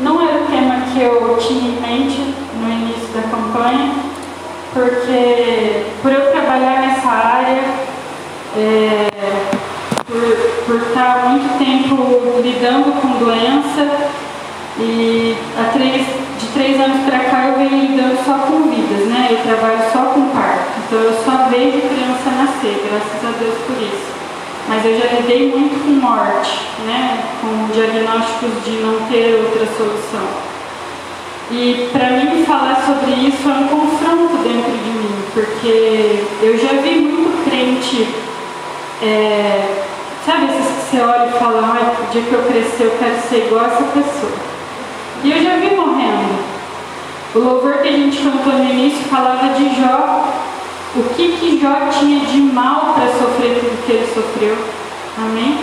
não era o tema que eu tinha em mente no início da campanha, porque por eu trabalhar nessa área, é, por, por estar muito tempo lidando com doença, e há três, de três anos para cá eu venho lidando só com vidas, né? Eu trabalho só com parto, então eu só vejo criança nascer, graças a Deus por isso. Mas eu já lidei muito com morte, né? Com diagnósticos de não ter outra solução. E para mim falar sobre isso é um confronto dentro de mim, porque eu já vi muito crente, é, sabe esses que você olha e fala, ah, o dia que eu crescer eu quero ser igual a essa pessoa. E eu já vi morrendo. O louvor que a gente cantou no início falava de Jó. O que, que Jó tinha de mal para sofrer tudo que ele sofreu. Amém?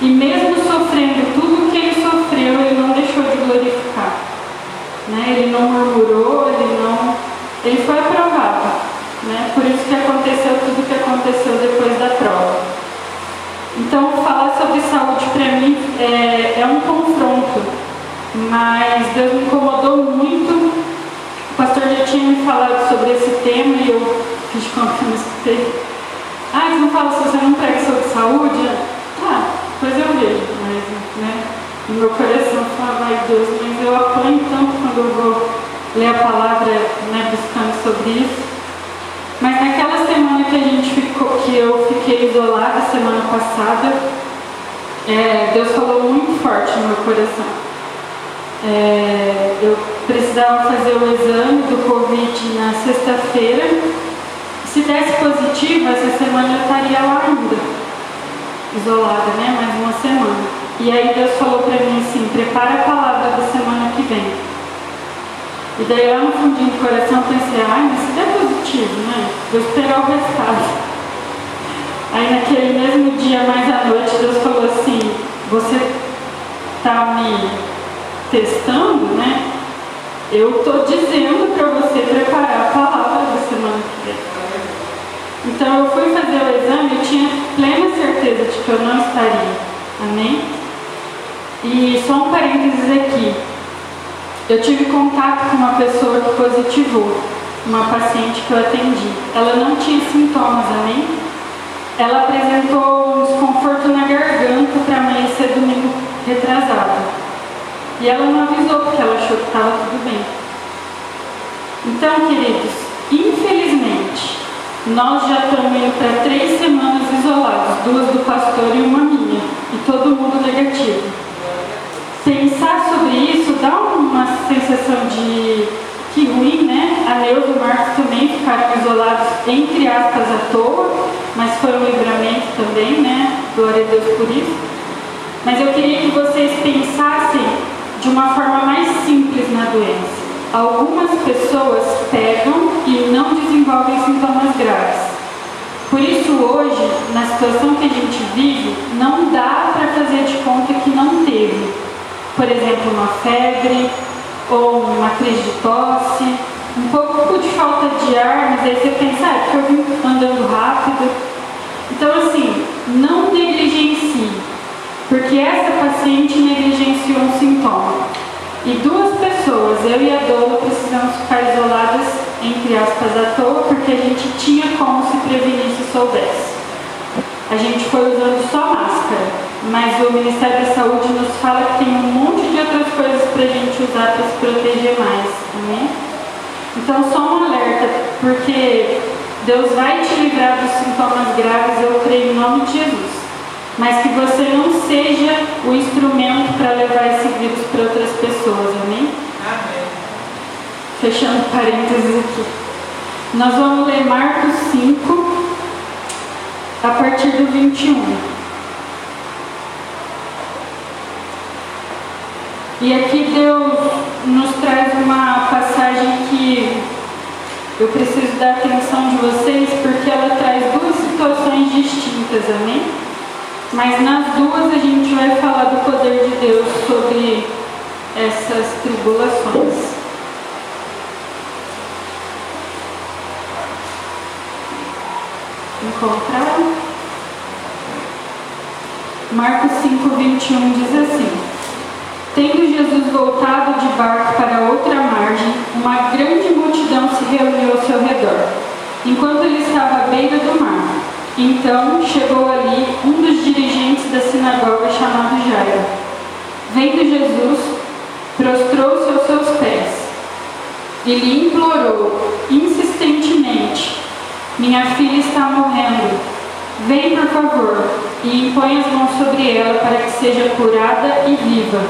E mesmo sofrendo tudo que ele sofreu, ele não deixou de glorificar. Né? Ele não murmurou, ele não. Ele foi aprovado. Né? Por isso que aconteceu tudo que aconteceu depois da prova. Então, falar sobre saúde para mim é, é um confronto mas Deus me incomodou muito. O pastor já tinha me falado sobre esse tema e eu conta que não escutei. Ah, você não fala se você não prega sobre saúde? Ah, pois eu vejo, mas né, no meu coração fala, vai Deus, mas eu apanho tanto quando eu vou ler a palavra né, buscando sobre isso. Mas naquela semana que a gente ficou, que eu fiquei isolada semana passada, é, Deus falou muito forte no meu coração. É, eu precisava fazer o exame do Covid na sexta-feira. Se desse positivo, essa semana eu estaria lá ainda, isolada, né? Mais uma semana. E aí Deus falou para mim assim: prepara a palavra da semana que vem. E daí lá no fundinho do coração eu pensei: ai, mas se der positivo, né? Vou esperar o resultado. Aí naquele mesmo dia, mais à noite, Deus falou assim: você está me testando, né? Eu estou dizendo para você preparar a palavra da semana que vem. Então eu fui fazer o exame e tinha plena certeza de que eu não estaria. Amém? E só um parênteses aqui. Eu tive contato com uma pessoa que positivou, uma paciente que eu atendi. Ela não tinha sintomas, amém? Ela apresentou um desconforto na garganta para amanhecer domingo retrasado. E ela não avisou porque ela achou que estava tudo bem. Então, queridos, nós já estamos indo para três semanas isolados, duas do pastor e uma minha, e todo mundo negativo. Pensar sobre isso dá uma sensação de que ruim, né? A Neuza e o Marcos também ficaram isolados, entre aspas, à toa, mas foi um livramento também, né? Glória a Deus por isso. Mas eu queria que vocês pensassem de uma forma mais simples na doença. Algumas pessoas pegam e não desenvolvem sintomas graves. Por isso, hoje, na situação que a gente vive, não dá para fazer de conta que não teve. Por exemplo, uma febre ou uma crise de tosse, um pouco de falta de ar, mas aí você pensa, ah, é porque eu vim andando rápido. Então, assim, não negligencie porque essa paciente negligenciou um sintoma. E duas pessoas, eu e a Dola, precisamos ficar isoladas, entre aspas, à toa, porque a gente tinha como se prevenir se soubesse. A gente foi usando só máscara, mas o Ministério da Saúde nos fala que tem um monte de outras coisas para a gente usar para se proteger mais. Amém? Então, só um alerta, porque Deus vai te livrar dos sintomas graves, eu creio em nome de Jesus mas que você não seja o instrumento para levar esse vírus para outras pessoas, amém? Amém. Fechando parênteses aqui. Nós vamos ler Marcos 5, a partir do 21. E aqui Deus nos traz uma passagem que eu preciso da atenção de vocês, porque ela traz duas situações distintas, amém? Mas nas duas a gente vai falar do poder de Deus sobre essas tribulações. Encontraram? Marcos 5, 21 diz assim: Tendo Jesus voltado de barco para outra margem, uma grande multidão se reuniu ao seu redor, enquanto ele estava à beira do mar. Então chegou ali um dos dirigentes da sinagoga chamado Jairo. Vendo Jesus, prostrou-se aos seus pés e lhe implorou insistentemente: Minha filha está morrendo. Vem, por favor, e impõe as mãos sobre ela para que seja curada e viva.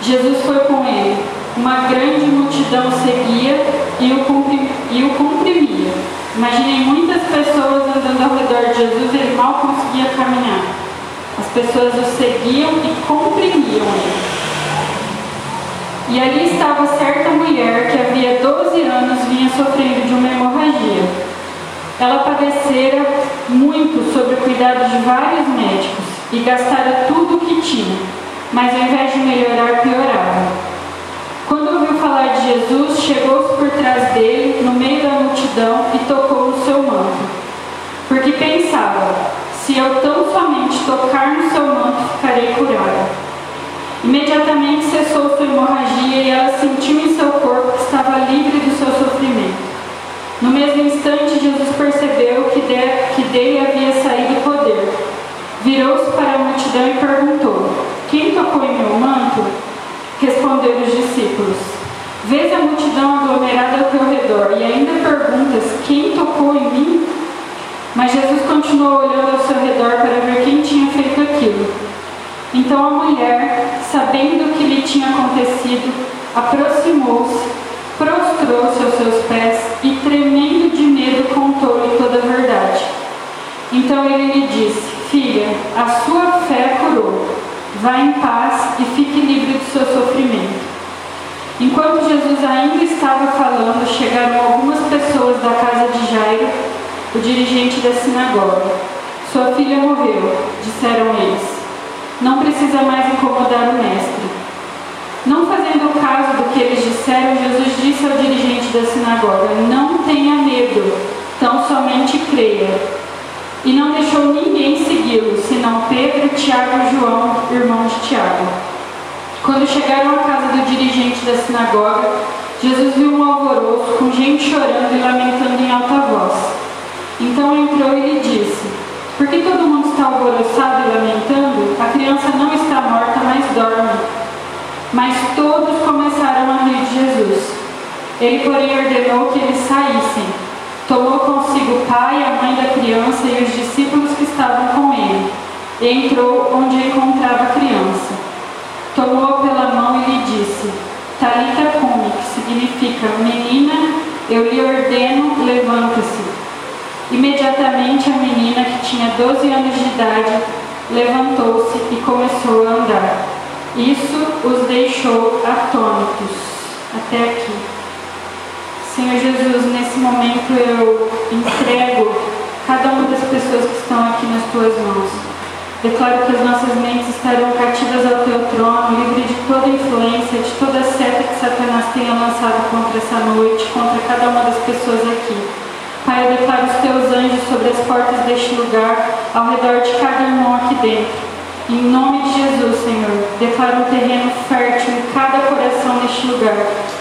Jesus foi com ele. Uma grande multidão seguia e o, comprimia. Imaginei muitas pessoas andando ao redor de Jesus e ele mal conseguia caminhar. As pessoas o seguiam e comprimiam ele. E ali estava certa mulher que havia 12 anos vinha sofrendo de uma hemorragia. Ela padecera muito sob o cuidado de vários médicos e gastara tudo o que tinha, mas ao invés de melhorar, piorava. Quando ouviu falar de Jesus, chegou-se por trás dele, no meio da multidão, e tocou no seu manto. Porque pensava: se eu tão somente tocar no seu manto, ficarei curada. Imediatamente cessou sua hemorragia e ela sentiu em seu corpo que estava livre do seu sofrimento. No mesmo instante, Jesus percebeu que, de, que dele havia saído poder. Virou-se para a multidão e perguntou: Quem tocou em meu manto? Responderam os discípulos. Vês a multidão aglomerada ao teu redor e ainda perguntas: Quem tocou em mim? Mas Jesus continuou olhando ao seu redor para ver quem tinha feito aquilo. Então a mulher, sabendo o que lhe tinha acontecido, aproximou-se, prostrou-se aos seus pés e, tremendo de medo, contou-lhe toda a verdade. Então ele lhe disse: Filha, a sua fé curou. Vá em paz e fique livre do seu sofrimento. Enquanto Jesus ainda estava falando, chegaram algumas pessoas da casa de Jairo, o dirigente da sinagoga. Sua filha morreu, disseram eles não precisa mais incomodar o mestre. Não fazendo caso do que eles disseram, Jesus disse ao dirigente da sinagoga: Não tenha medo, tão somente creia. E não deixou ninguém segui-lo, senão Pedro, Tiago e João, irmão de Tiago. Quando chegaram à casa do dirigente da sinagoga, Jesus viu um alvoroço com gente chorando e lamentando em alta voz. Então entrou e lhe disse: por que todo mundo está alvoroçado e lamentando? A criança não está morta, mas dorme. Mas todos começaram a rir de Jesus. Ele, porém, ordenou que eles saíssem. Tomou consigo o pai, a mãe da criança e os discípulos que estavam com ele. E entrou onde encontrava a criança. Tomou-a pela mão e lhe disse: Talita cumi, que significa menina, eu lhe ordeno, levanta-se. Imediatamente a menina, que tinha 12 anos de idade, levantou-se e começou a andar. Isso os deixou atônitos. Até aqui. Senhor Jesus, nesse momento eu entrego cada uma das pessoas que estão aqui nas tuas mãos. Declaro que as nossas mentes estarão cativas ao teu trono, livre de toda influência, de toda seta que Satanás tenha lançado contra essa noite, contra cada uma das pessoas aqui. Pai, eu declaro os teus anjos sobre as portas deste lugar, ao redor de cada irmão aqui dentro. Em nome de Jesus, Senhor, declaro um terreno fértil em cada coração neste lugar,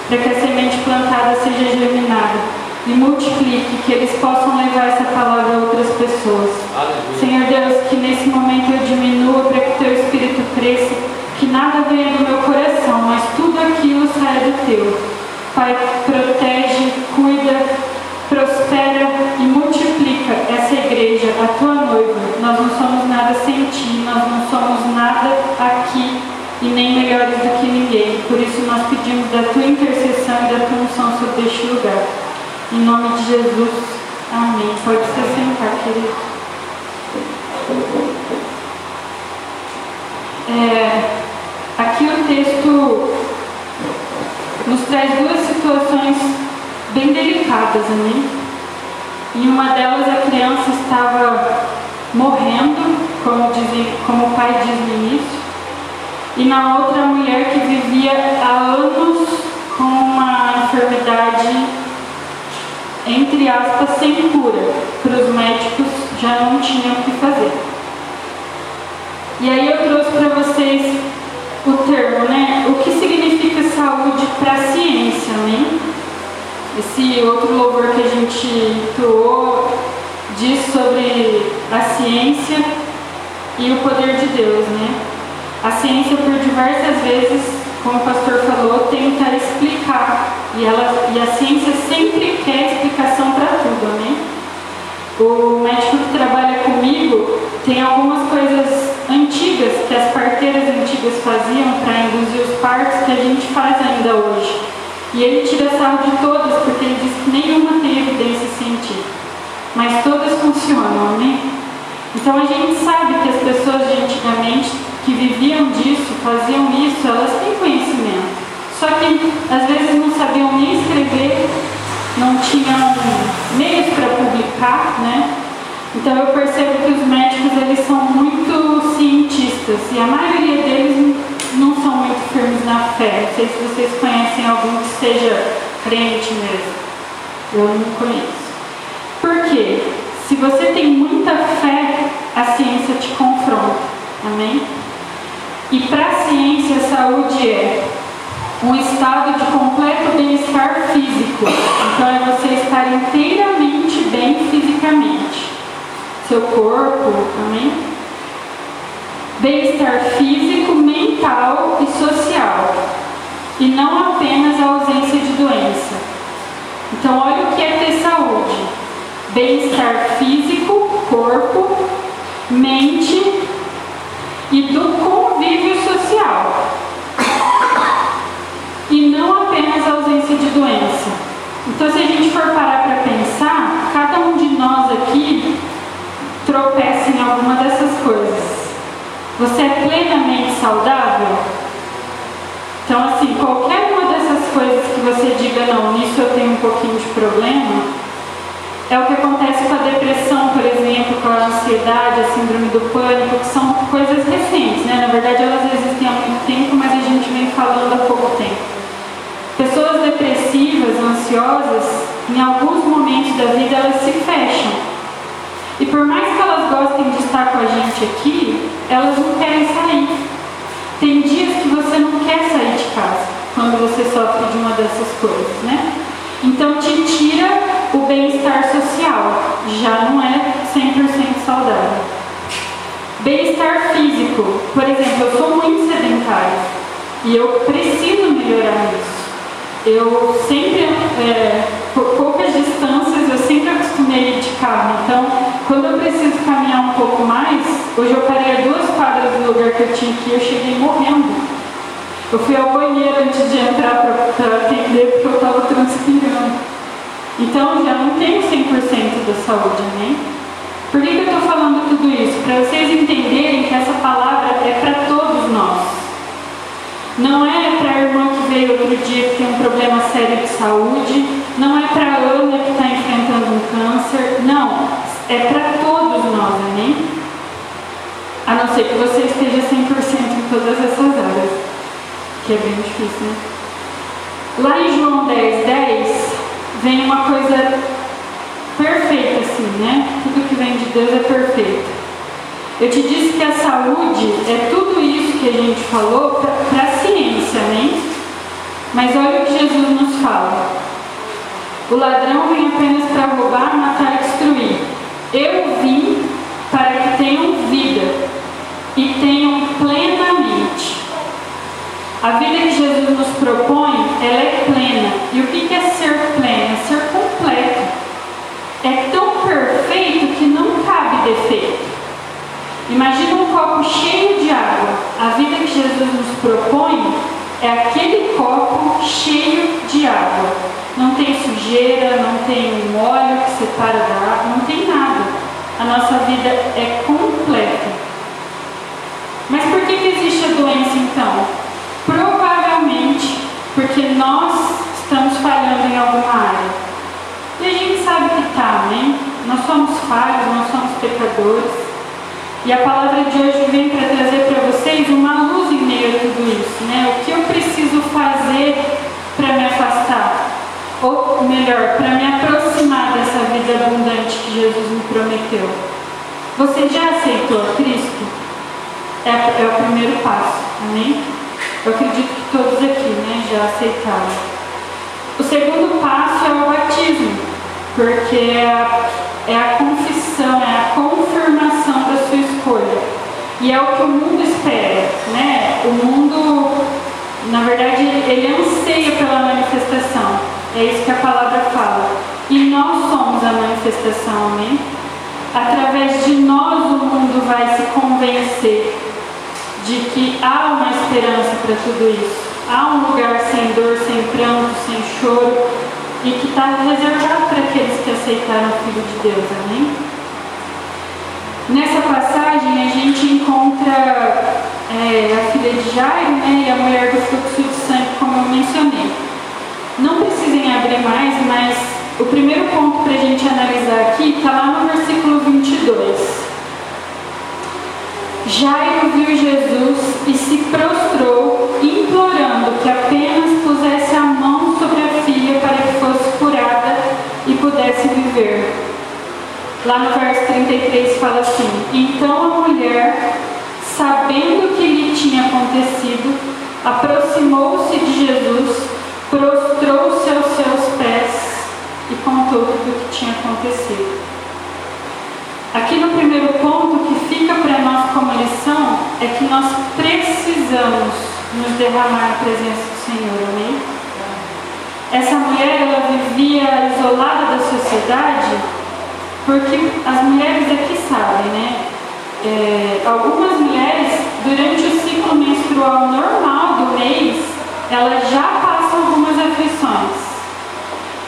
para que a semente plantada seja germinada e multiplique, que eles possam levar essa palavra a outras pessoas. Aleluia. Senhor Deus, que nesse momento eu diminua para que teu espírito cresça, que nada venha do meu coração, mas tudo aquilo saia do teu. Pai, protege, cuida, prospera e multiplica essa igreja, a tua noiva. Nós não somos nada sem ti, nós não somos nada aqui e nem melhores do que ninguém. Por isso nós pedimos da tua intercessão e da tua unção sobre este lugar. Em nome de Jesus. Amém. Pode se sentar, querido. É, aqui o texto nos traz duas situações bem delicadas, né? Em uma delas a criança estava morrendo, como, dizem, como o pai diz no início, e na outra a mulher que vivia há anos com uma enfermidade, entre aspas, sem cura, para os médicos já não tinham o que fazer. E aí eu trouxe para vocês o termo, né? esse outro louvor que a gente entoou diz a ciência e o poder de Deus, né? A ciência por diversas vezes, como o pastor falou, tenta explicar e, ela, e a ciência sempre quer explicação para tudo, né? O médico que trabalha comigo tem algumas coisas antigas que as parteiras antigas faziam para induzir os partos que a gente faz ainda hoje. E ele tira sarro de todas porque ele diz que nenhuma tem evidência científica mas todas funcionam, né? Então a gente sabe que as pessoas de antigamente que viviam disso, faziam isso, elas têm conhecimento. Só que às vezes não sabiam nem escrever, não tinham meios para publicar, né? Então eu percebo que os médicos eles são muito cientistas e a maioria deles não são muito firmes na fé. Não sei se vocês conhecem algum que seja crente mesmo. Eu não conheço. Porque se você tem muita fé, a ciência te confronta. Amém? E para a ciência, a saúde é um estado de completo bem-estar físico. Então é você estar inteiramente bem fisicamente. Seu corpo, amém? Bem-estar físico, mental e social. E não apenas a ausência de doença. Então olha o que é bem-estar físico, corpo, mente e do convívio social. E não apenas a ausência de doença. Então, se a gente for parar para pensar, cada um de nós aqui tropeça em alguma dessas coisas. Você é plenamente saudável? Então, assim, qualquer uma dessas coisas que você diga, não, nisso eu tenho um pouquinho de problema, é o que acontece com a depressão, por exemplo, com a ansiedade, a síndrome do pânico, que são coisas recentes, né? Na verdade, elas existem há muito tempo, mas a gente vem falando há pouco tempo. Pessoas depressivas, ansiosas, em alguns momentos da vida elas se fecham. E por mais que elas gostem de estar com a gente aqui, elas não querem sair. Tem dias que você não quer sair de casa quando você sofre de uma dessas coisas, né? Então te tira o bem-estar social, já não é 100% saudável. Bem-estar físico, por exemplo, eu sou muito sedentária e eu preciso melhorar isso. Eu sempre, é, por poucas distâncias, eu sempre acostumei de carro. Então, quando eu preciso caminhar um pouco mais, hoje eu parei a duas quadras do lugar que eu tinha aqui e eu cheguei morrendo. Eu fui ao banheiro antes de entrar para atender porque eu estava transpirando. Então já não tenho 100% da saúde, né? Por que, que eu estou falando tudo isso? Para vocês entenderem que essa palavra é para todos nós. Não é para a irmã que veio outro dia que tem um problema sério de saúde, não é para a Ana que está enfrentando um câncer, não. É para todos nós, amém? A não ser que você esteja 100% em todas essas áreas, que é bem difícil, né? Lá em João 10, 10, vem uma coisa perfeita, assim, né? Tudo que vem de Deus é perfeito. Eu te disse que a saúde é tudo isso que a gente falou para a ciência, né? Mas olha o que Jesus nos fala. O ladrão vem apenas para roubar, matar e destruir. Eu vim para que tenham vida e tenham. A vida que Jesus nos propõe, ela é plena. E o que é ser pleno? É ser completo. É tão perfeito que não cabe defeito. Imagina um copo cheio de água. A vida que Jesus nos propõe é aquele copo cheio de água. Não tem sujeira, não tem um óleo que separa da água, não tem nada. A nossa vida é completa. Mas por que, que existe a doença então? Porque nós estamos falhando em alguma área. E a gente sabe que está, né? Nós somos falhos, nós somos pecadores. E a palavra de hoje vem para trazer para vocês uma luz em meio a tudo isso, né? O que eu preciso fazer para me afastar? Ou melhor, para me aproximar dessa vida abundante que Jesus me prometeu. Você já aceitou Cristo? É, é o primeiro passo, amém? Eu acredito que todos aqui né, já aceitaram. O segundo passo é o batismo, porque é a, é a confissão, é a confirmação da sua escolha. E é o que o mundo espera, né? O mundo, na verdade, ele anseia pela manifestação. É isso que a palavra fala. E nós somos a manifestação, amém? Através de nós o mundo vai se convencer de que há uma esperança para tudo isso. Há um lugar sem dor, sem pranto, sem choro e que está reservado para aqueles que aceitaram o Filho de Deus. Amém? Nessa passagem a gente encontra é, a filha de Jairo né, e a mulher do fluxo de sangue, como eu mencionei. Não precisem abrir mais, mas o primeiro ponto para a gente analisar aqui está lá no versículo 22. Jairo viu Jesus e se prostrou, implorando que apenas pusesse a mão sobre a filha para que fosse curada e pudesse viver. Lá no verso 33 fala assim: Então a mulher, sabendo o que lhe tinha acontecido, aproximou-se de Jesus, prostrou-se aos seus pés e contou tudo o que tinha acontecido. Aqui no primeiro ponto, o que fica para nós como lição é que nós precisamos nos derramar na presença do Senhor, amém? Essa mulher, ela vivia isolada da sociedade, porque as mulheres aqui sabem, né? É, algumas mulheres, durante o ciclo menstrual normal do mês, elas já passam algumas aflições.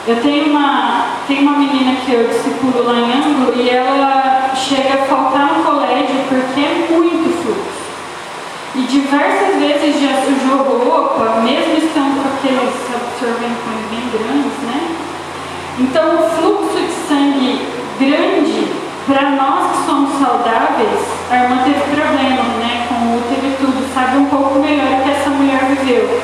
Eu tenho uma, tenho uma menina que eu discipulo lá em Ângulo e ela chega a faltar no colégio porque é muito fluxo. E diversas vezes já sujou roupa, mesmo estando com aqueles absorventes bem grandes, né? Então o fluxo de sangue grande, para nós que somos saudáveis, a irmã teve problema, né? Com o teve tudo, sabe um pouco melhor o que essa mulher viveu.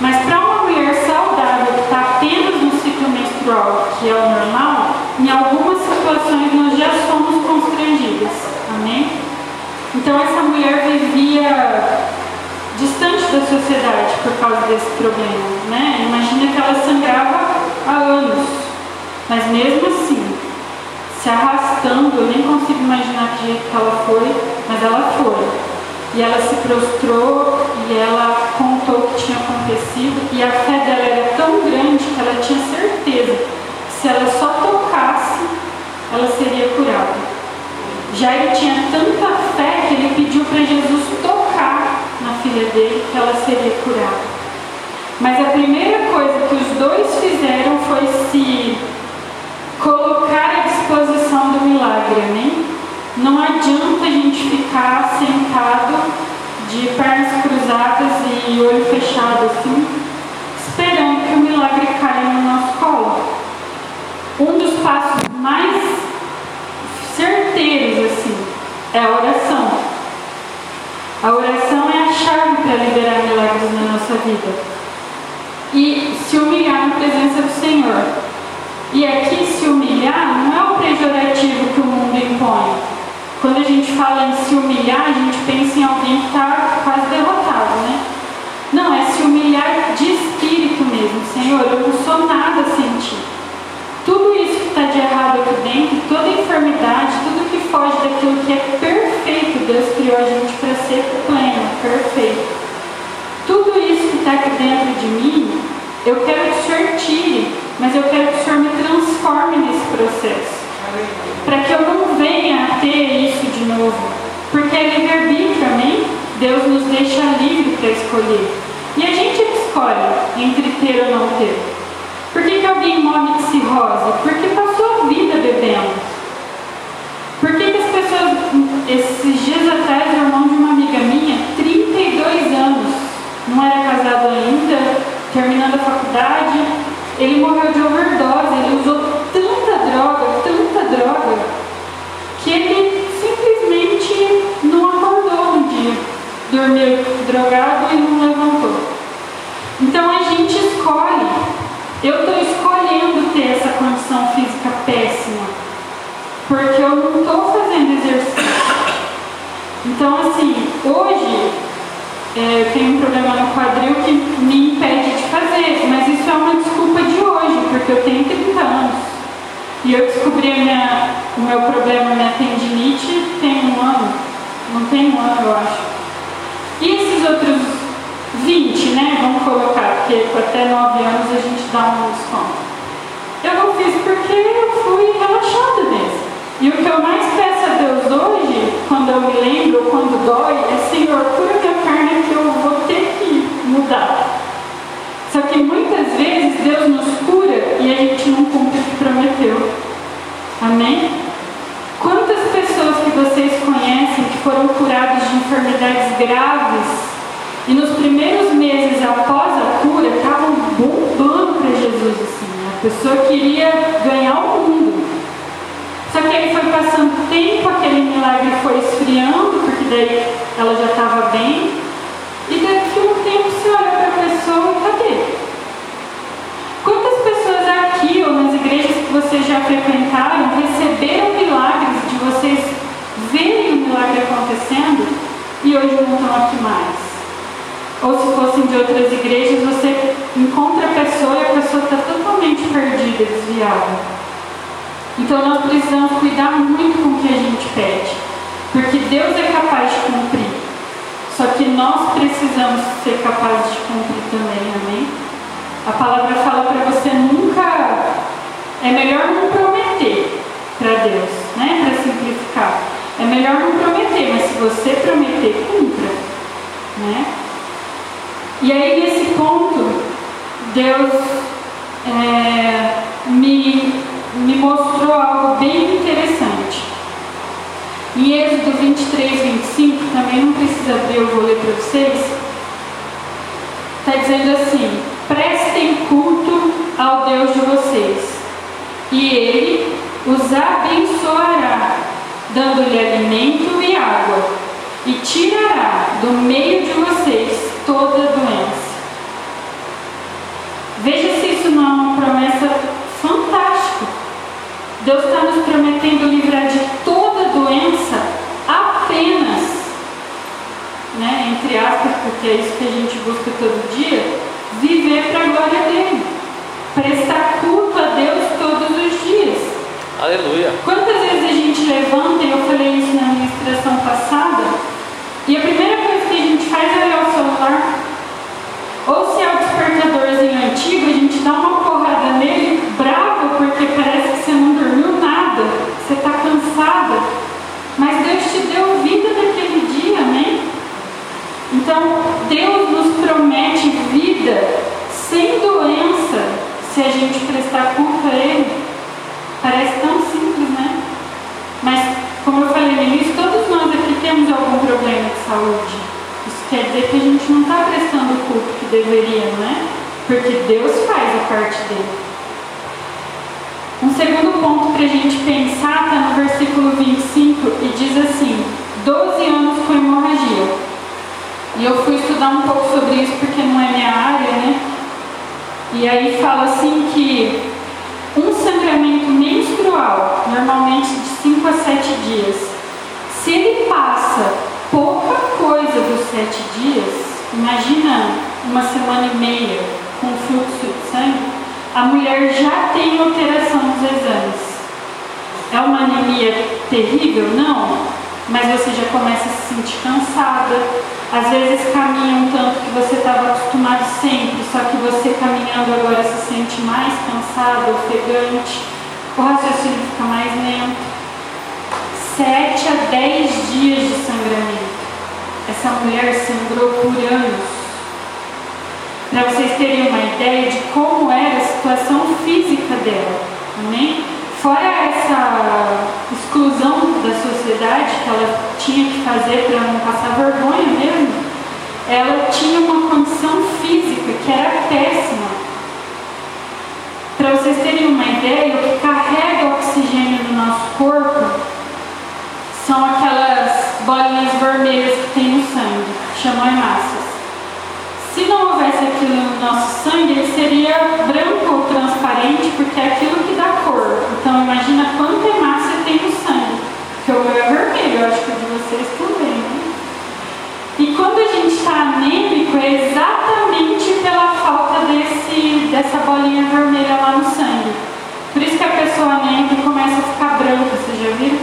Mas para uma mulher saudável que está apenas no menstrual, que é o normal, em algumas situações nós já somos constrangidas. Amém? Então essa mulher vivia distante da sociedade por causa desse problema. Né? Imagina que ela sangrava há anos, mas mesmo assim, se arrastando, eu nem consigo imaginar que jeito que ela foi, mas ela foi. E ela se prostrou e ela contou o que tinha acontecido. E a fé dela era tão grande que ela tinha certeza que se ela só tocasse, ela seria curada. Já ele tinha tanta fé que ele pediu para Jesus tocar na filha dele que ela seria curada. Mas a primeira coisa que os dois fizeram foi se colocar à disposição do milagre, amém? Não adianta a gente ficar sentado de pernas cruzadas e olho fechado assim, esperando que o milagre caia no nosso colo. Um dos passos mais certeiros assim é a oração. A oração é a chave para liberar milagres na nossa vida. E se humilhar na presença do Senhor. E aqui se humilhar não é o pejorativo que o mundo impõe quando a gente fala em se humilhar, a gente pensa em alguém que está quase derrotado, né? Não, é se humilhar de espírito mesmo. Senhor, eu não sou nada sem ti. Tudo isso que está de errado aqui dentro, toda enfermidade, tudo que foge daquilo que é perfeito, Deus criou a gente para ser pleno, perfeito. Tudo isso que está aqui dentro de mim, eu quero que o Senhor tire, mas eu quero que o Senhor me transforme nesse processo para que eu não venha a ter isso de novo. Porque é livre-arbítrio, amém? Deus nos deixa livre para escolher. E a gente escolhe entre ter ou não ter. Por que, que alguém morre de cirrose? Porque passou a vida bebendo. Por que, que as pessoas, esses dias atrás, o irmão de uma amiga minha, 32 anos, não era casado ainda, terminando a faculdade, ele morreu de overdose, ele usou tanta droga, tanta droga, que ele simplesmente não acordou no dia. Dormiu drogado e não levantou. Então. Eu estou escolhendo ter essa condição física péssima, porque eu não estou fazendo exercício. Então, assim, hoje é, eu tenho um problema no quadril que me impede de fazer, mas isso é uma desculpa de hoje, porque eu tenho 30 anos. E eu descobri minha, o meu problema, minha tendinite, tem um ano. Não tem um ano, eu acho. E esses outros 20, né? Vamos colocar, porque até 9 anos a gente dá um desconto. Eu não fiz porque eu fui relaxada mesmo. E o que eu mais peço a Deus hoje, quando eu me lembro, quando dói, é Senhor, cura minha carne que eu vou ter que mudar. Só que muitas vezes Deus nos cura e a gente não cumpre o que prometeu. Amém? Quantas pessoas que vocês conhecem que foram curadas de enfermidades graves e nos primeiros meses após a assim? Né? A pessoa queria ganhar o mundo. Só que aí foi passando tempo, aquele milagre foi esfriando, porque daí ela já estava bem. E daqui a um tempo você olha para a pessoa e cadê? Quantas pessoas aqui ou nas igrejas que vocês já frequentaram receberam milagres de vocês verem o milagre acontecendo e hoje não estão aqui mais? Ou se fossem de outras igrejas, você encontra a pessoa e a pessoa está totalmente perdida, desviada. Então nós precisamos cuidar muito com o que a gente pede, porque Deus é capaz de cumprir. Só que nós precisamos ser capazes de cumprir também, amém? A palavra fala para você nunca. É melhor não prometer para Deus, né? Para simplificar. É melhor não prometer, mas se você prometer, cumpra, né? E aí nesse ponto, Deus é, me me mostrou algo bem interessante. Em Êxodo 23, 25, também não precisa abrir, eu vou ler para vocês. Está dizendo assim: prestem culto ao Deus de vocês, e Ele os abençoará, dando-lhe alimento e água, e tirará do meio de vocês toda doença. Veja se isso não é uma promessa Deus está nos prometendo livrar de toda doença apenas, né, entre aspas, porque é isso que a gente busca todo dia, viver para a glória dele. Prestar culto a Deus todos os dias. Aleluia. Quantas vezes a gente levanta, e eu falei isso na ministração passada, e a primeira coisa que a gente faz é. Ou se é o despertadorzinho antigo, a gente dá uma porrada nele, bravo, porque parece que você não dormiu nada, você está cansada. Mas Deus te deu vida naquele dia, amém? Então, Deus nos promete vida sem doença se a gente prestar culto a Ele. Parece tão simples, né? Mas, como eu falei no início, todos nós aqui temos algum problema de saúde. Isso quer dizer que a gente não está prestando o culto que deveria, né? Porque Deus faz a parte dele. Um segundo ponto para a gente pensar está no versículo 25 e diz assim: 12 anos com hemorragia. E eu fui estudar um pouco sobre isso porque não é minha área, né? E aí fala assim que um sangramento menstrual, normalmente de 5 a 7 dias, se ele passa pouca coisa dos 7 dias, imagina uma semana e meia com fluxo de sangue, a mulher já tem alteração nos exames. É uma anemia terrível? Não. Mas você já começa a se sentir cansada. Às vezes caminha um tanto que você estava acostumado sempre, só que você caminhando agora se sente mais cansado, ofegante. O raciocínio fica mais lento. Sete a dez dias de sangramento. Essa mulher sangrou por anos para vocês terem uma ideia de como era a situação física dela. Amém? Fora essa exclusão da sociedade que ela tinha que fazer para não passar vergonha mesmo, ela tinha uma condição física que era péssima. Para vocês terem uma ideia, o que carrega o oxigênio no nosso corpo são aquelas bolinhas vermelhas que tem no sangue, chamam hemácias não houvesse aquilo no nosso sangue, ele seria branco ou transparente, porque é aquilo que dá cor. Então imagina quanta hemácia tem no sangue, que o meu é vermelho, eu acho que o de vocês também. Né? E quando a gente está anêmico, é exatamente pela falta desse, dessa bolinha vermelha lá no sangue. Por isso que a pessoa anêmica começa a ficar branca, você já viu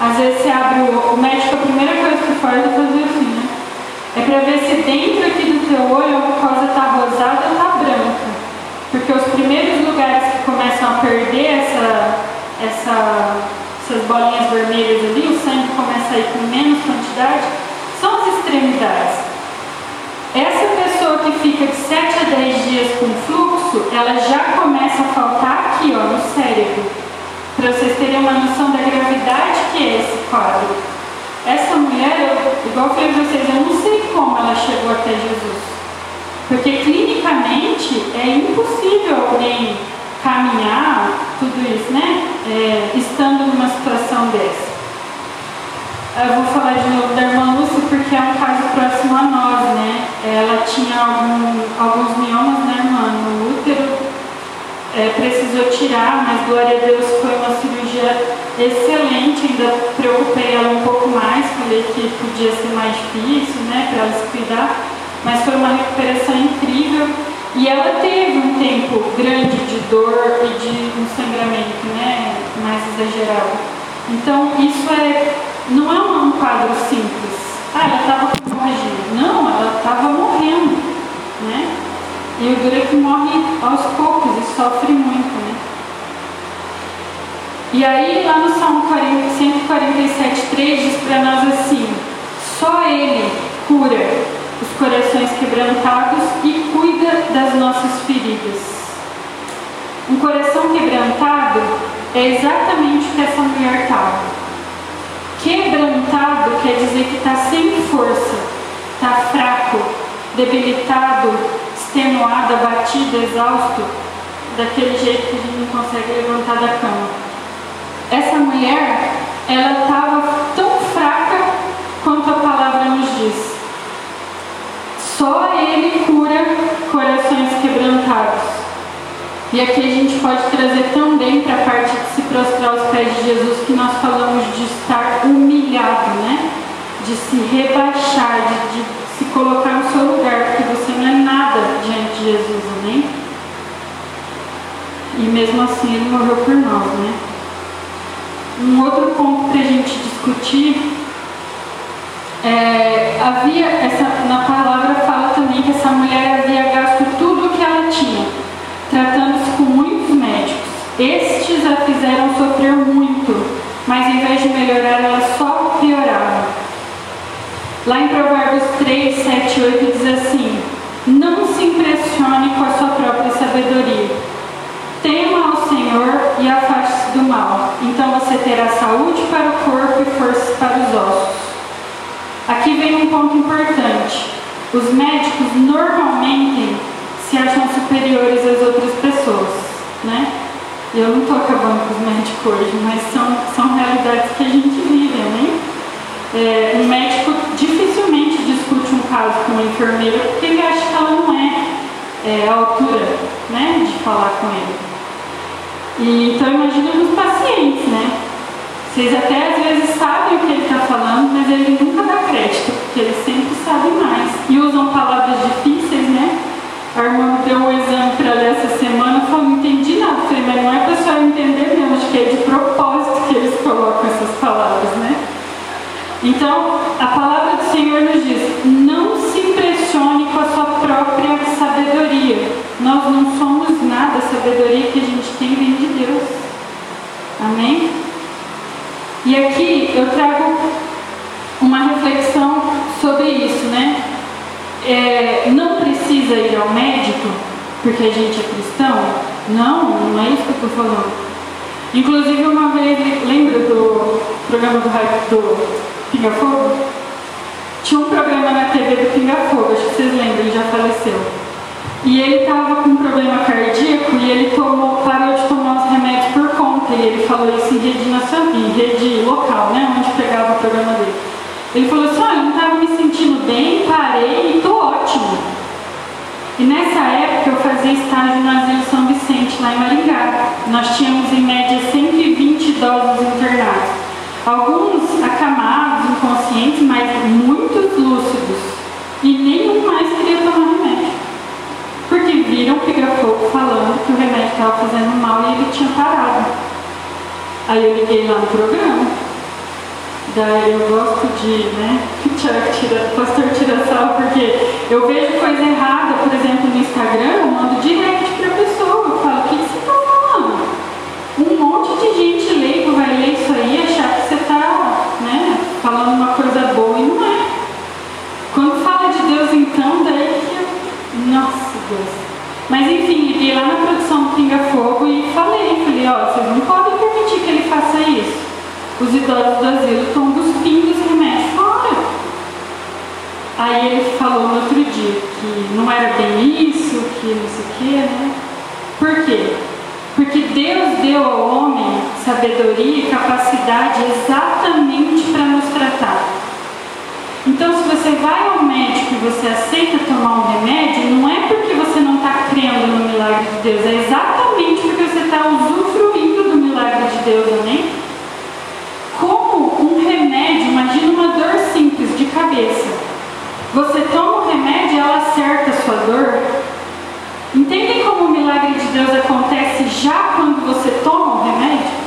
Às vezes você abre o, o médico, a primeira coisa que faz é fazer fim ver se dentro aqui do teu olho a mucosa está rosada ou está branca. Porque os primeiros lugares que começam a perder essa, essa, essas bolinhas vermelhas ali, o sangue começa a ir com menos quantidade, são as extremidades. Essa pessoa que fica de 7 a 10 dias com fluxo, ela já começa a faltar aqui, ó, no cérebro. Para vocês terem uma noção da gravidade que é esse quadro. Essa mulher, eu, igual eu falei para vocês, eu não sei como ela chegou até Jesus. Porque clinicamente é impossível alguém caminhar tudo isso, né? É, estando numa situação dessa. Eu vou falar de novo da irmã Lúcia porque é um caso próximo a nós, né? Ela tinha algum, alguns miomas, né, irmã, no útero, é, precisou tirar, mas glória a Deus foi uma cirurgia excelente, ainda preocupei ela um pouco mais, falei que podia ser mais difícil, né, para ela se cuidar, mas foi uma recuperação incrível e ela teve um tempo grande de dor e de um sangramento, né, mais exagerado. Então isso é não é um quadro simples. Ah, ela estava com hemorragia. Não, ela estava morrendo. Né? E o duro é que morre aos poucos e sofre muito. Né? E aí, lá no Salmo 147,3 diz para nós assim: só Ele cura os corações quebrantados e cuida das nossas feridas. Um coração quebrantado é exatamente o que essa mulher estava Quebrantado quer dizer que está sem força, está fraco, debilitado, extenuado, abatido, exausto, daquele jeito que a gente não consegue levantar da cama. Essa mulher, ela estava tão fraca quanto a palavra nos diz. Só Ele cura corações quebrantados. E aqui a gente pode trazer também para a parte de se prostrar aos pés de Jesus, que nós falamos de estar humilhado, né? De se rebaixar, de, de se colocar no seu lugar, porque você não é nada diante de Jesus, amém? E mesmo assim ele morreu por nós, né? Um outro ponto para a gente discutir é, havia essa na palavra fala também que essa mulher havia gasto tudo o que ela tinha tratando-se com muitos médicos. Estes a fizeram sofrer muito, mas em vez de melhorar, ela só piorava. Lá em Provérbios 3, 7 e 8 diz assim: Não se impressione com a sua própria sabedoria. Tema ao Senhor e afaste-se do mal. Então você terá saúde para o corpo e forças para os ossos. Aqui vem um ponto importante. Os médicos normalmente se acham superiores às outras pessoas, né? Eu não estou acabando com os médicos hoje, mas são, são realidades que a gente vive, né? É, médico dificilmente discute um caso com uma enfermeira porque ele acha que ela não é, é a altura né, de falar com ele. E, então imagina nos pacientes, né? Vocês até às vezes sabem o que ele está falando, mas ele nunca dá crédito, porque ele sempre sabe mais. E usam palavras difíceis, né? A irmã deu um exame para ler essa semana, falei, não entendi nada. Falei, mas não é para só entender mesmo, acho que é de propósito que eles colocam essas palavras, né? Então, a palavra do Senhor nos diz: não se impressione com a sua própria sabedoria. Nós não somos nada, a sabedoria que a gente tem vem de. Amém? E aqui eu trago uma reflexão sobre isso, né? é, não precisa ir ao médico porque a gente é cristão? Não, não é isso que eu estou falando. Inclusive, uma vez, lembra do programa do, do Pinga Fogo? Tinha um programa na TV do Pinga Fogo, acho que vocês lembram, ele já faleceu. E ele estava com um problema cardíaco e ele tomou, parou de tomar os remédios por conta. E ele falou isso em rede nacional, rede local, né? Onde pegava o programa dele. Ele falou assim, olha, eu não estava me sentindo bem, parei e estou ótimo. E nessa época eu fazia estágio no Asilo São Vicente, lá em Maringá. Nós tínhamos em média 120 idosos internados. Alguns acamados, inconscientes, mas muitos lúcidos. E nenhum mais queria tomar remédio. Porque viram o piga-fogo falando que o remédio estava fazendo mal e ele tinha parado. Aí eu liguei lá no programa Daí eu gosto de, né, tira, pastor tira sal, porque eu vejo coisa errada, por exemplo, no Instagram, eu mando direct pra pessoa, eu falo, o que, que você tá falando? Um monte de gente leigo vai ler isso aí e achar que você tá, né, falando uma coisa boa e não é. Quando fala de Deus então, daí que eu, nossa Deus. Mas enfim, liguei lá na produção do Pinga Fogo e falei, falei, ó, vocês não podem permitir que ele faça isso. Os idosos do asilo estão cuspindo os remédios fora. Aí ele falou no outro dia que não era bem isso, que não sei o quê, né? Por quê? Porque Deus deu ao homem sabedoria e capacidade exatamente para nos tratar. Então, se você vai ao médico e você aceita tomar um remédio, não é porque você não está crendo no milagre de Deus, é exatamente porque você está usufruindo do milagre de Deus, amém? remédio, imagina uma dor simples de cabeça. Você toma o remédio e ela acerta a sua dor. Entendem como o milagre de Deus acontece já quando você toma o remédio?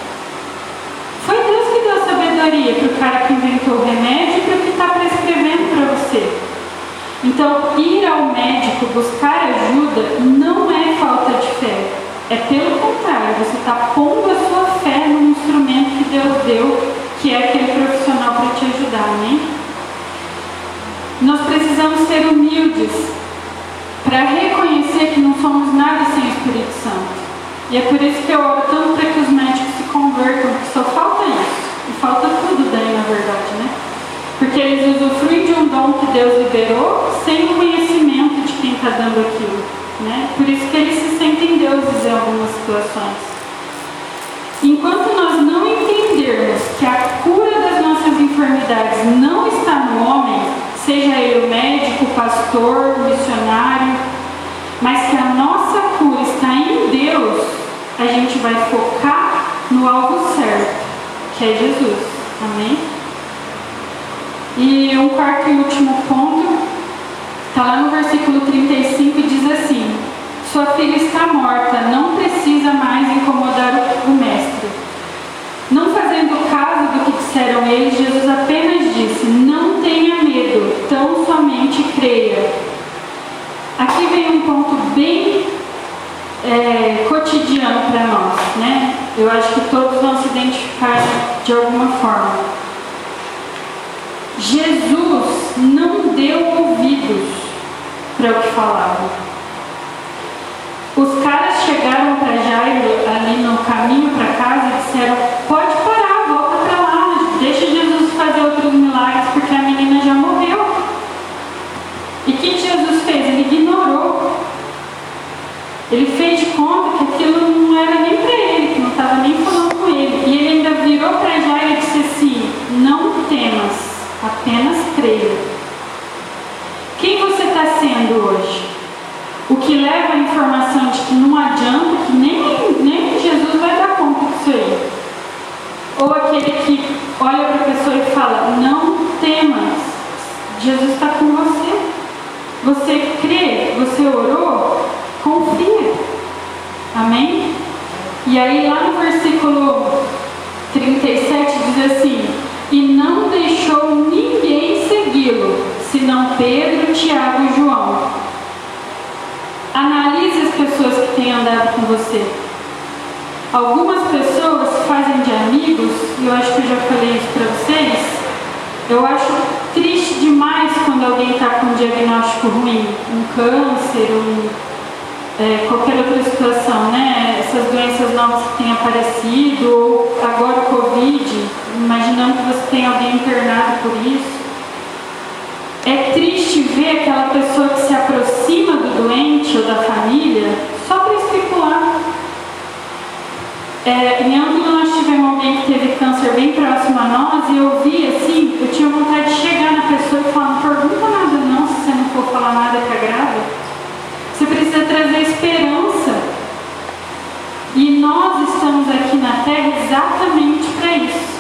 Foi Deus que deu sabedoria para o cara que inventou o remédio e para o que está prescrevendo para você. Então, ir ao médico buscar ajuda não é falta de fé. É pelo contrário, você está pondo a sua fé no instrumento que Deus deu que é aquele profissional para te ajudar, né? Nós precisamos ser humildes para reconhecer que não somos nada sem o Espírito Santo. E é por isso que eu oro tanto para que os médicos se convertam, porque só falta isso. E falta tudo daí, na verdade, né? Porque eles usufruem de um dom que Deus liberou sem o conhecimento de quem está dando aquilo. Né? Por isso que eles se sentem deuses em algumas situações. Enquanto nós não entendermos que a cura das nossas enfermidades não está no homem, seja ele médico, pastor, missionário, mas que a nossa cura está em Deus, a gente vai focar no alvo certo, que é Jesus. Amém? E um quarto e último ponto, está lá no versículo 35 e diz assim: Sua filha está morta, não precisa mais incomodar o mestre. Não fazendo caso do que disseram eles, Jesus apenas tão somente creia. Aqui vem um ponto bem é, cotidiano para nós, né? Eu acho que todos vão se identificar de alguma forma. Jesus não deu ouvidos para o que falava. Os caras chegaram para Jairo ali no caminho para casa e disseram: pode parar, volta para lá, deixa Jesus fazer outros milagres porque a menina já morreu. E o que Jesus fez? Ele ignorou. Ele fez de conta que aquilo não era nem para ele, que não estava nem falando com ele. E ele ainda virou para Jairo e disse assim: Não temas, apenas creia. Quem você está sendo hoje? O que leva a informação de que não adianta, que nem, nem Jesus vai dar conta disso aí. Ou aquele que olha para a pessoa e fala, não temas, Jesus está com você. Você crê, você orou, confia. Amém? E aí lá no versículo 37 diz assim, e não Pedro, Tiago e João Analise as pessoas que têm andado com você. Algumas pessoas fazem de amigos, e eu acho que eu já falei isso para vocês. Eu acho triste demais quando alguém está com um diagnóstico ruim, um câncer, um, é, qualquer outra situação, né? Essas doenças novas que têm aparecido, ou agora o Covid, imaginando que você tem alguém internado por isso. É triste ver aquela pessoa que se aproxima do doente ou da família só para especular. É, em Ângulo nós tivemos alguém que teve câncer bem próximo a nós e eu vi assim, eu tinha vontade de chegar na pessoa e falar, não pergunta nada não, se você não for falar nada que agrada. Você precisa trazer esperança. E nós estamos aqui na Terra exatamente para isso,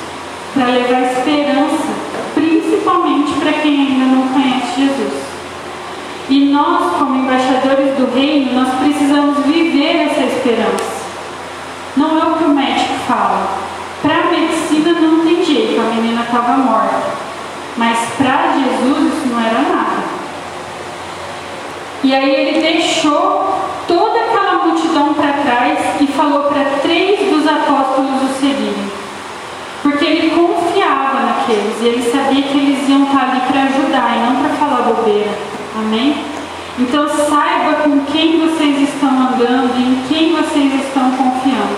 para levar esperança principalmente para quem ainda não conhece Jesus. E nós, como embaixadores do reino, nós precisamos viver essa esperança. Não é o que o médico fala. Para a medicina não tem jeito, a menina estava morta. Mas para Jesus isso não era nada. E aí ele deixou toda aquela multidão para trás e falou para três dos apóstolos o seguirem. Porque ele confiava naqueles e ele sabia que eles iam estar ali para ajudar e não para falar bobeira. Amém? Então saiba com quem vocês estão andando e em quem vocês estão confiando.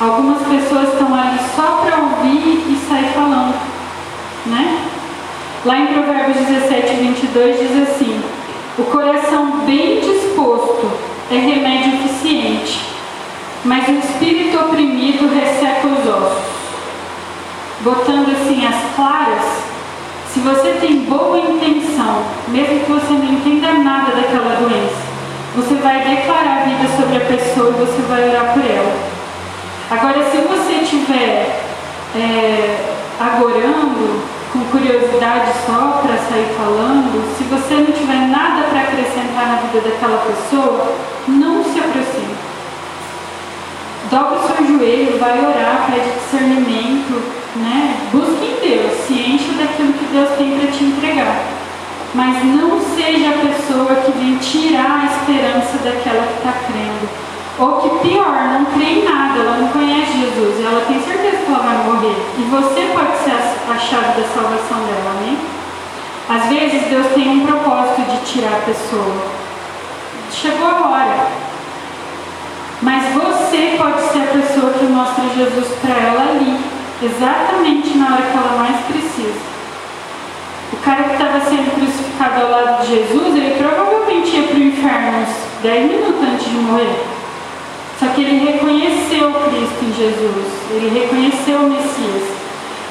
Algumas pessoas estão ali só para ouvir e sair falando, né? Lá em Provérbios 17, 22 diz assim: O coração bem disposto é remédio eficiente, mas o espírito oprimido resseca os ossos. Botando assim as claras, se você tem boa intenção, mesmo que você não entenda nada daquela doença, você vai declarar a vida sobre a pessoa e você vai orar por ela. Agora, se você estiver é, agorando, com curiosidade só para sair falando, se você não tiver nada para acrescentar na vida daquela pessoa, não se aproxime. Dobra o seu joelho, vai orar, pede discernimento, né? Busque em Deus, se enche Deus tem para te entregar. Mas não seja a pessoa que vem tirar a esperança daquela que está crendo ou que pior, não crê em nada, ela não conhece Jesus ela tem certeza que ela vai morrer. E você pode ser a chave da salvação dela, amém? Às vezes Deus tem um propósito de tirar a pessoa. Chegou a hora. Mas você pode ser a pessoa que mostra Jesus para ela ali, exatamente na hora que ela mais precisa. Cara que estava sendo crucificado ao lado de Jesus, ele provavelmente ia para o inferno uns 10 minutos antes de morrer. Só que ele reconheceu Cristo em Jesus, ele reconheceu o Messias.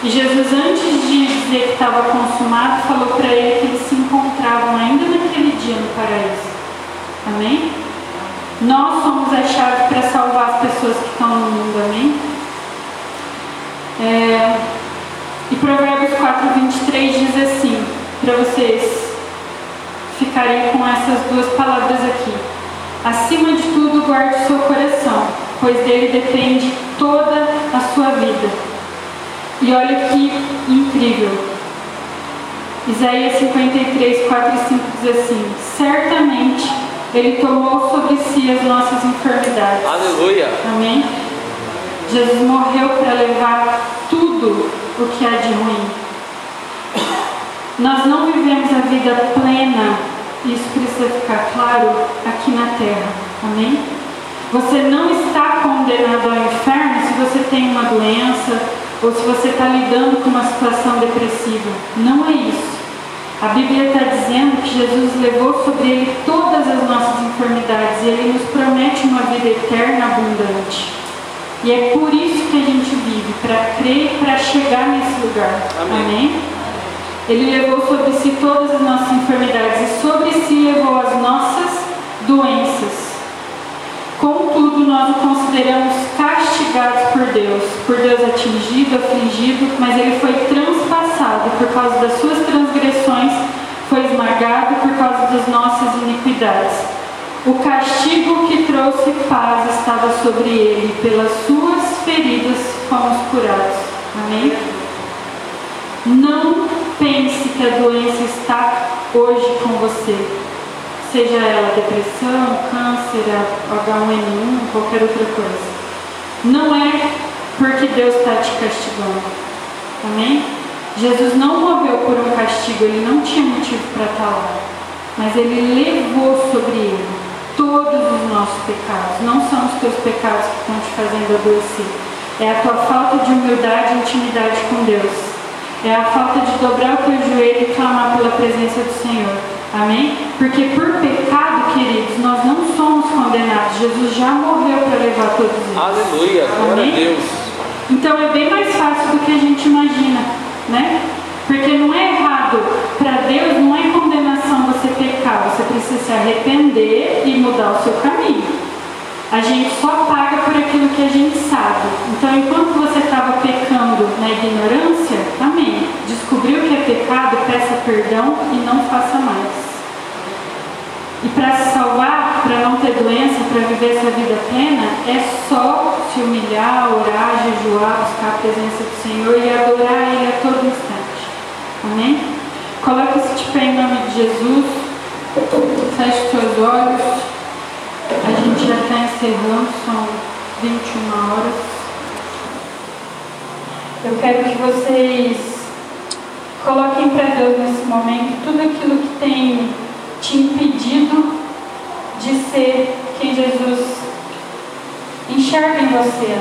E Jesus, antes de dizer que estava consumado, falou para ele que eles se encontravam ainda naquele dia no paraíso. Amém? Nós somos a chave para salvar as pessoas que estão no mundo, amém? É, e Provérbios 4, 23 diz assim, para vocês ficarem com essas duas palavras aqui. Acima de tudo, guarde o seu coração, pois dele depende toda a sua vida. E olha que incrível. Isaías 53, 4 e 5 diz assim: Certamente ele tomou sobre si as nossas enfermidades. Aleluia. Amém? Jesus morreu para levar tudo o que há de ruim. Nós não vivemos a vida plena isso precisa ficar claro aqui na terra. Amém? Você não está condenado ao inferno se você tem uma doença ou se você está lidando com uma situação depressiva. Não é isso. A Bíblia está dizendo que Jesus levou sobre ele todas as nossas enfermidades e ele nos promete uma vida eterna abundante. E é por isso que a gente vive, para crer para chegar nesse lugar. Amém? Amém? Ele levou sobre si todas as nossas enfermidades e sobre si levou as nossas doenças. Contudo, nós o consideramos castigados por Deus, por Deus atingido, afligido, mas ele foi transpassado por causa das suas transgressões, foi esmagado por causa das nossas iniquidades. O castigo que trouxe paz estava sobre ele, pelas suas feridas fomos curados. Amém? Não pense que a doença está hoje com você. Seja ela depressão, câncer, H1N1, qualquer outra coisa. Não é porque Deus está te castigando. Amém? Jesus não morreu por um castigo, ele não tinha motivo para estar lá. Mas ele levou sobre ele todos os nossos pecados. Não são os teus pecados que estão te fazendo adoecer. É a tua falta de humildade e intimidade com Deus é a falta de dobrar o teu joelho e clamar pela presença do Senhor. Amém? Porque por pecado, queridos, nós não somos condenados. Jesus já morreu para levar todos eles. Aleluia, glória a Deus. Então é bem mais fácil do que a gente imagina, né? Porque não é errado. Para Deus não é condenação você pecar. Você precisa se arrepender e mudar o seu caminho. A gente só paga por aquilo que a gente sabe. Então, enquanto você estava pecando na ignorância, amém. Descobriu que é pecado, peça perdão e não faça mais. E para se salvar, para não ter violência para viver essa vida plena é só se humilhar, orar, jejuar, buscar a presença do Senhor e adorar Ele a todo instante. Amém? Coloque-se de pé em nome de Jesus. Feche seus olhos. A gente já está encerrando, são 21 horas. Eu quero que vocês coloquem para Deus nesse momento tudo aquilo que tem te impedido de ser quem Jesus enxerga em você.